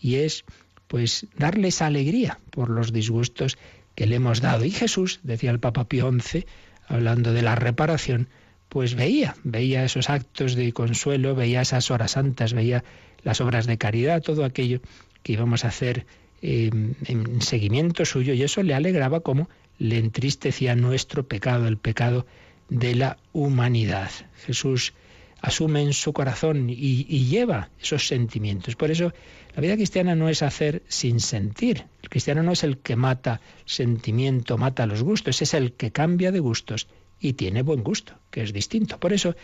y es pues darle esa alegría por los disgustos que le hemos dado. Y Jesús, decía el Papa Pío XI, hablando de la reparación, pues veía, veía esos actos de consuelo, veía esas horas santas, veía las obras de caridad, todo aquello que íbamos a hacer en seguimiento suyo, y eso le alegraba como le entristecía nuestro pecado, el pecado de la humanidad. Jesús asume en su corazón y, lleva esos sentimientos. Por eso la vida cristiana no es hacer sin sentir. El cristiano no es el que mata sentimiento, mata los gustos, es el que cambia de gustos y tiene buen gusto, que es distinto. Por eso,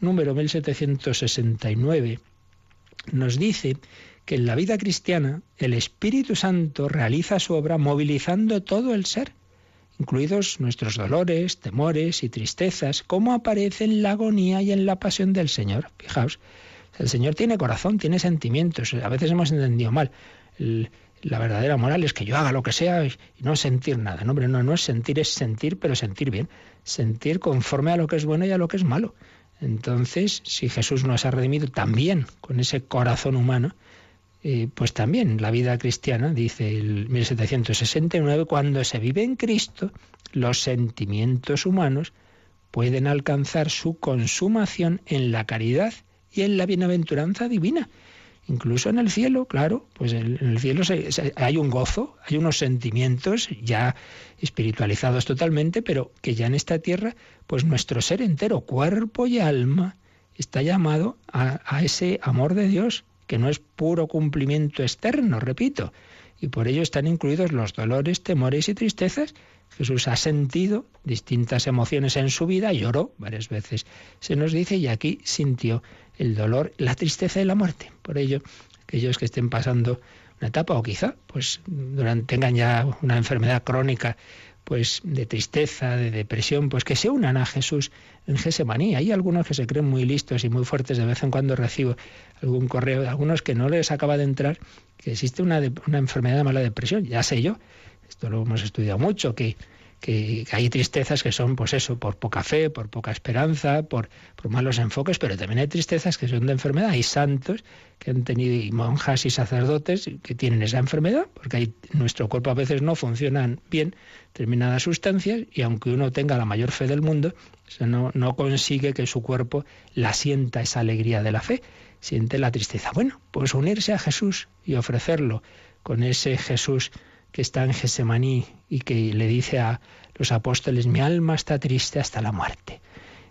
número 1769 nos dice que en la vida cristiana el Espíritu Santo realiza su obra movilizando todo el ser incluidos nuestros dolores, temores y tristezas, como aparece en la agonía y en la pasión del Señor. Fijaos, el Señor tiene corazón, tiene sentimientos. A veces hemos entendido mal. la verdadera moral es que yo haga lo que sea y no sentir nada. No, hombre, no, no es sentir, es sentir, pero sentir bien. Sentir conforme a lo que es bueno y a lo que es malo. Entonces, si Jesús nos ha redimido también con ese corazón humano, eh, pues también la vida cristiana, dice el 1769, cuando se vive en Cristo, los sentimientos humanos pueden alcanzar su consumación en la caridad y en la bienaventuranza divina. Incluso en el cielo, claro, pues en el cielo hay un gozo, hay unos sentimientos ya espiritualizados totalmente, pero que ya en esta tierra, pues nuestro ser entero, cuerpo y alma, está llamado a ese amor de Dios que no es puro cumplimiento externo, repito, y por ello están incluidos los dolores, temores y tristezas. Jesús ha sentido distintas emociones en su vida, lloró varias veces, se nos dice, y aquí sintió el dolor, la tristeza y la muerte. Por ello, aquellos que estén pasando una etapa o quizá pues durante, tengan ya una enfermedad crónica pues de tristeza, de depresión, pues que se unan a Jesús en Gesemaní. Hay algunos que se creen muy listos y muy fuertes, de vez en cuando recibo algún correo de algunos que no les acaba de entrar que existe una, una enfermedad de mala depresión, ya sé yo, esto lo hemos estudiado mucho, que que hay tristezas que son, pues eso, por poca fe, por poca esperanza, por, por, malos enfoques, pero también hay tristezas que son de enfermedad. Hay santos que han tenido, y monjas y sacerdotes que tienen esa enfermedad, porque hay, nuestro cuerpo a veces no funcionan bien determinadas sustancias, y aunque uno tenga la mayor fe del mundo, no, no consigue que su cuerpo la sienta esa alegría de la fe, siente la tristeza. Bueno, pues unirse a Jesús y ofrecerlo con ese Jesús que está en Gesemaní y que le dice a los apóstoles, mi alma está triste hasta la muerte.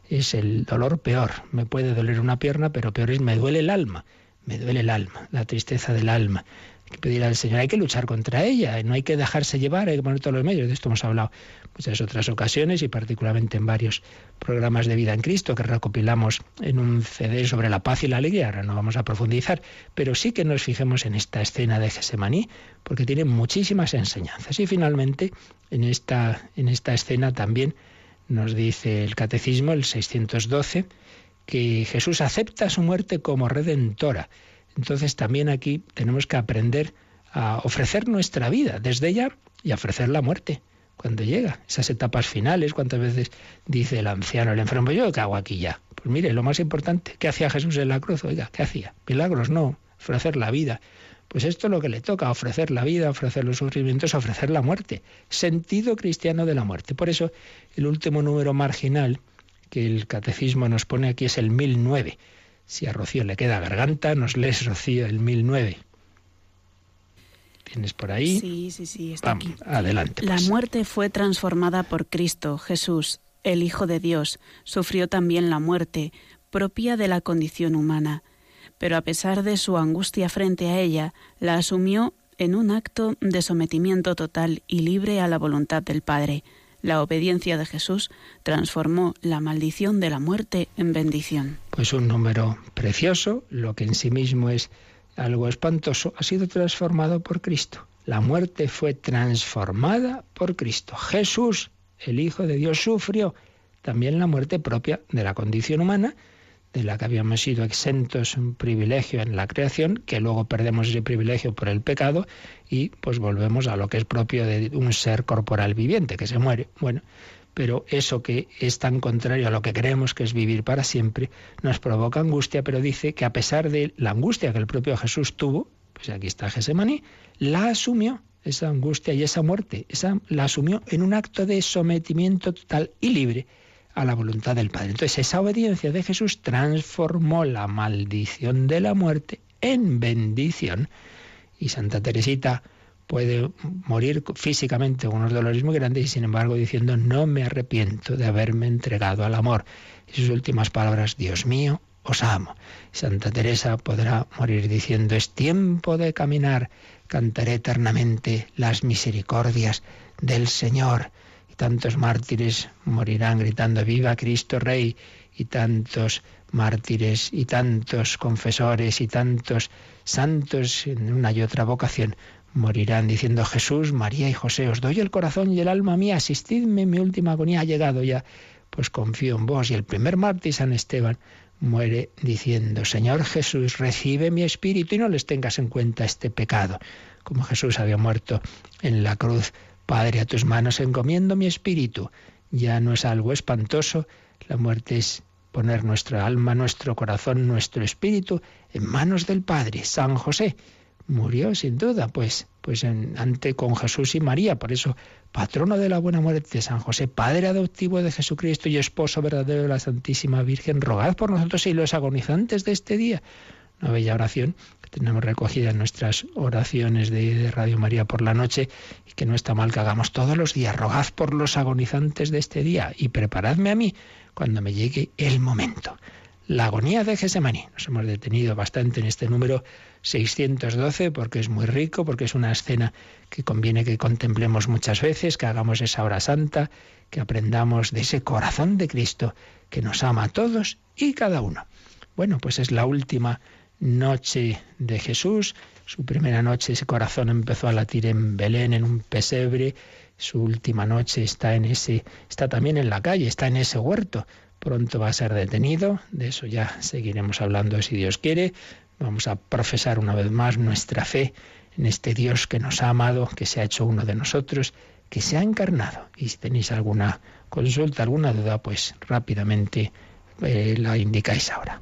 Es el dolor peor. Me puede doler una pierna, pero peor es me duele el alma. Me duele el alma, la tristeza del alma que pedir al Señor. Hay que luchar contra ella, no hay que dejarse llevar, hay que poner todos los medios. De esto hemos hablado muchas otras ocasiones y particularmente en varios programas de vida en Cristo que recopilamos en un CD sobre la paz y la alegría. Ahora no vamos a profundizar, pero sí que nos fijemos en esta escena de Gesemaní porque tiene muchísimas enseñanzas. Y finalmente, en esta, en esta escena también nos dice el Catecismo, el 612, que Jesús acepta su muerte como redentora entonces también aquí tenemos que aprender a ofrecer nuestra vida desde ya y a ofrecer la muerte cuando llega, esas etapas finales, cuántas veces dice el anciano, el enfermo, yo qué hago aquí ya. Pues mire, lo más importante, ¿qué hacía Jesús en la cruz? Oiga, ¿qué hacía? Milagros, no, ofrecer la vida. Pues esto es lo que le toca, ofrecer la vida, ofrecer los sufrimientos, ofrecer la muerte. Sentido cristiano de la muerte. Por eso el último número marginal que el catecismo nos pone aquí es el 1009 si a Rocío le queda garganta, nos lees Rocío el 1009. ¿Tienes por ahí? Sí, sí, sí, está aquí. Adelante. La pues. muerte fue transformada por Cristo, Jesús, el Hijo de Dios. Sufrió también la muerte, propia de la condición humana. Pero a pesar de su angustia frente a ella, la asumió en un acto de sometimiento total y libre a la voluntad del Padre. La obediencia de Jesús transformó la maldición de la muerte en bendición. Pues un número precioso, lo que en sí mismo es algo espantoso, ha sido transformado por Cristo. La muerte fue transformada por Cristo. Jesús, el Hijo de Dios, sufrió también la muerte propia de la condición humana de la que habíamos sido exentos un privilegio en la creación, que luego perdemos ese privilegio por el pecado y pues volvemos a lo que es propio de un ser corporal viviente, que se muere. Bueno, pero eso que es tan contrario a lo que creemos que es vivir para siempre, nos provoca angustia, pero dice que a pesar de la angustia que el propio Jesús tuvo, pues aquí está Gesemaní, la asumió esa angustia y esa muerte, esa la asumió en un acto de sometimiento total y libre a la voluntad del Padre. Entonces esa obediencia de Jesús transformó la maldición de la muerte en bendición. Y Santa Teresita puede morir físicamente con unos dolores muy grandes y sin embargo diciendo no me arrepiento de haberme entregado al amor. Y sus últimas palabras, Dios mío, os amo. Santa Teresa podrá morir diciendo es tiempo de caminar, cantaré eternamente las misericordias del Señor tantos mártires morirán gritando viva Cristo Rey y tantos mártires y tantos confesores y tantos santos en una y otra vocación morirán diciendo Jesús, María y José, os doy el corazón y el alma mía, asistidme, mi última agonía ha llegado ya, pues confío en vos. Y el primer mártir, San Esteban, muere diciendo, Señor Jesús, recibe mi espíritu y no les tengas en cuenta este pecado. Como Jesús había muerto en la cruz Padre, a tus manos encomiendo mi espíritu. Ya no es algo espantoso, la muerte es poner nuestra alma, nuestro corazón, nuestro espíritu en manos del Padre. San José murió sin duda, pues, pues en, ante con Jesús y María, por eso patrono de la buena muerte, San José, Padre adoptivo de Jesucristo y esposo verdadero de la Santísima Virgen, rogad por nosotros y los agonizantes de este día. Una bella oración tenemos recogida en nuestras oraciones de, Radio María por la noche y que no está mal que hagamos todos los días. Rogad por los agonizantes de este día y preparadme a mí cuando me llegue el momento. la agonía de Gesemaní. Nos hemos detenido bastante en este número 612 porque es muy rico, porque es una escena que conviene que contemplemos muchas veces, que hagamos esa hora santa, que aprendamos de ese corazón de Cristo que nos ama a todos y cada uno. Bueno, pues es la última noche de Jesús. Su primera noche ese corazón empezó a latir en Belén, en un pesebre. Su última noche está en ese, está también en la calle, está en ese huerto. Pronto va a ser detenido. De eso ya seguiremos hablando si Dios quiere. Vamos a profesar una vez más nuestra fe en este Dios que nos ha amado, que se ha hecho uno de nosotros, que se ha encarnado. Y si tenéis alguna consulta, alguna duda, pues rápidamente eh, la indicáis ahora.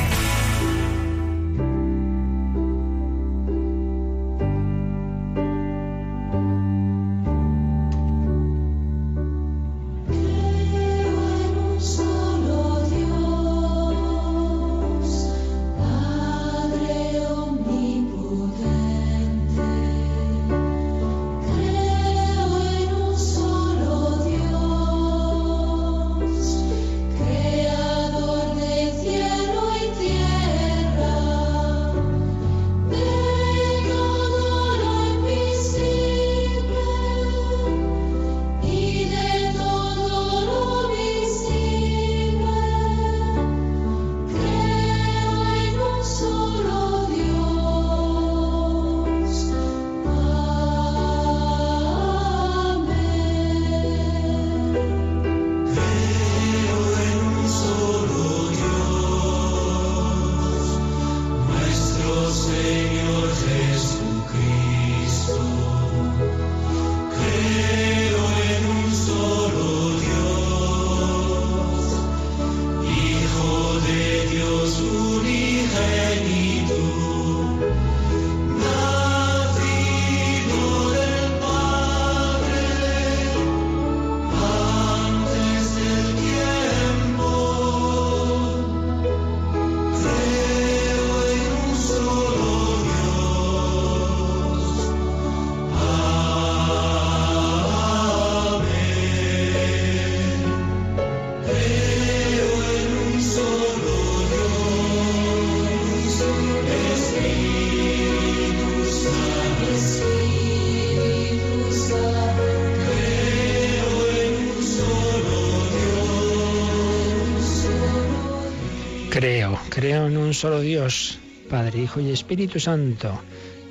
solo Dios, Padre, Hijo y Espíritu Santo.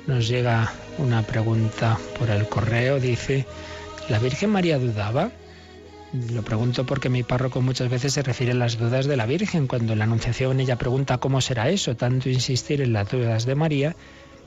Nos llega una pregunta por el correo, dice, ¿la Virgen María dudaba? Lo pregunto porque mi párroco muchas veces se refiere a las dudas de la Virgen. Cuando en la Anunciación ella pregunta cómo será eso, tanto insistir en las dudas de María,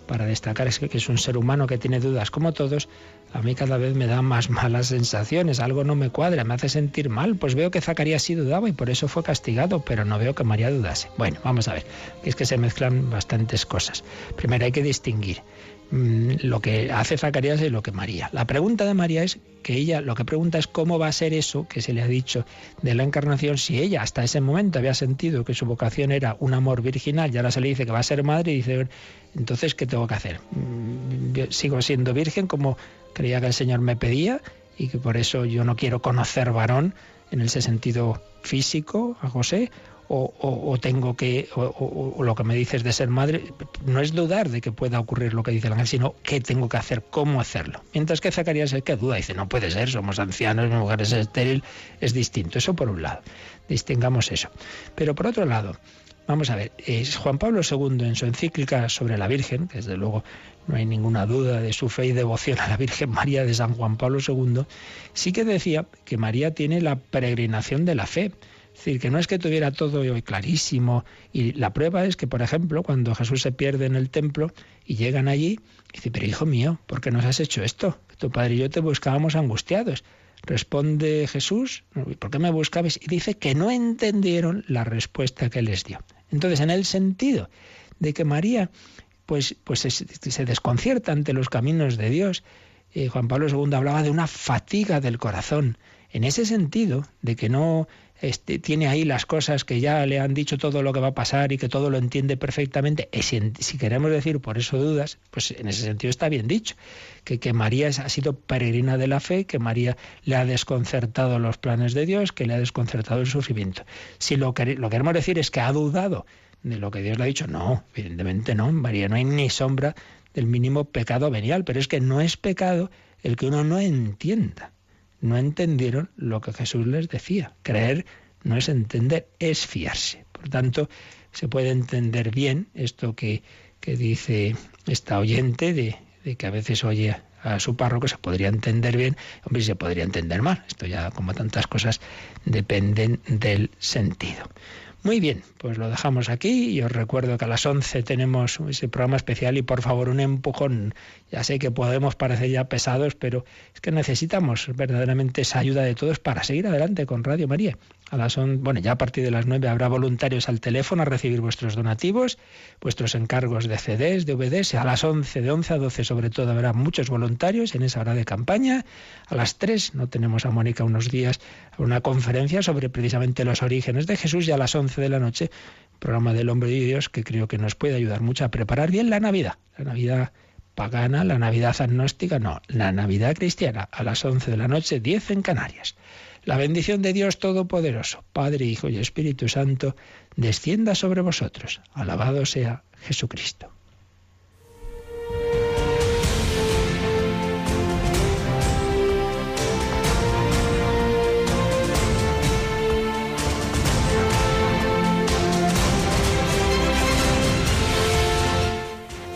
para destacar es que es un ser humano que tiene dudas como todos, a mí cada vez me da más malas sensaciones, algo no me cuadra, me hace sentir mal, pues veo que Zacarías sí dudaba y por eso fue castigado, pero no veo que María dudase. Bueno, vamos a ver, es que se mezclan bastantes cosas. Primero hay que distinguir mm, lo que hace Zacarías y lo que María. La pregunta de María es que ella lo que pregunta es cómo va a ser eso que se le ha dicho de la encarnación si ella hasta ese momento había sentido que su vocación era un amor virginal y ahora se le dice que va a ser madre y dice, entonces, ¿qué tengo que hacer? Mm, sigo siendo virgen como creía que el Señor me pedía y que por eso yo no quiero conocer varón en ese sentido físico a José, o, tengo que, o, lo que me dices de ser madre, no es dudar de que pueda ocurrir lo que dice el ángel, sino qué tengo que hacer, cómo hacerlo. Mientras que Zacarías es que duda, dice, no puede ser, somos ancianos, mi es estéril, es distinto. Eso por un lado, distingamos eso. Pero por otro lado, vamos a ver, es Juan Pablo II en su encíclica sobre la Virgen, que desde luego no hay ninguna duda de su fe y devoción a la Virgen María de San Juan Pablo II, sí que decía que María tiene la peregrinación de la fe. Es decir, que no es que tuviera todo clarísimo. Y la prueba es que, por ejemplo, cuando Jesús se pierde en el templo y llegan allí, dice, pero hijo mío, ¿por qué nos has hecho esto? Tu padre y yo te buscábamos angustiados. Responde Jesús, ¿por qué me buscabais? Y dice que no entendieron la respuesta que les dio. Entonces, en el sentido de que María pues, pues se, desconcierta ante los caminos de Dios. Eh, Juan Pablo II hablaba de una fatiga del corazón, en ese sentido, de que no este, tiene ahí las cosas que ya le han dicho todo lo que va a pasar y que todo lo entiende perfectamente. Y si, queremos decir por eso dudas, pues en ese sentido está bien dicho, que, María ha sido peregrina de la fe, que María le ha desconcertado los planes de Dios, que le ha desconcertado el sufrimiento. Si lo, que, lo queremos decir es que ha dudado de lo que Dios le ha dicho, no, evidentemente no, María no hay ni sombra del mínimo pecado venial, pero es que no es pecado el que uno no entienda no entendieron lo que Jesús les decía. Creer no es entender, es fiarse. Por tanto, se puede entender bien esto que, que dice esta oyente de, de, que a veces oye a su párroco, se podría entender bien, hombre, se podría entender mal. Esto ya, como tantas cosas, dependen del sentido. Muy bien, pues lo dejamos aquí y os recuerdo que a las 11 tenemos ese programa especial y por favor un empujón. Ya sé que podemos parecer ya pesados, pero es que necesitamos verdaderamente esa ayuda de todos para seguir adelante con Radio María. A las bueno, ya a partir de las 9 habrá voluntarios al teléfono a recibir vuestros donativos, vuestros encargos de CDs, de VDs. A las 11, de 11 a 12 sobre todo, habrá muchos voluntarios en esa hora de campaña. A las 3 no tenemos a Mónica unos días una conferencia sobre precisamente los orígenes de Jesús y a las 11 de la noche programa del hombre de Dios que creo que nos puede ayudar mucho a preparar bien la Navidad. La Navidad pagana, la Navidad agnóstica, no, la Navidad cristiana a las 11 de la noche, 10 en Canarias. La bendición de Dios Todopoderoso, Padre, Hijo y Espíritu Santo, descienda sobre vosotros. Alabado sea Jesucristo.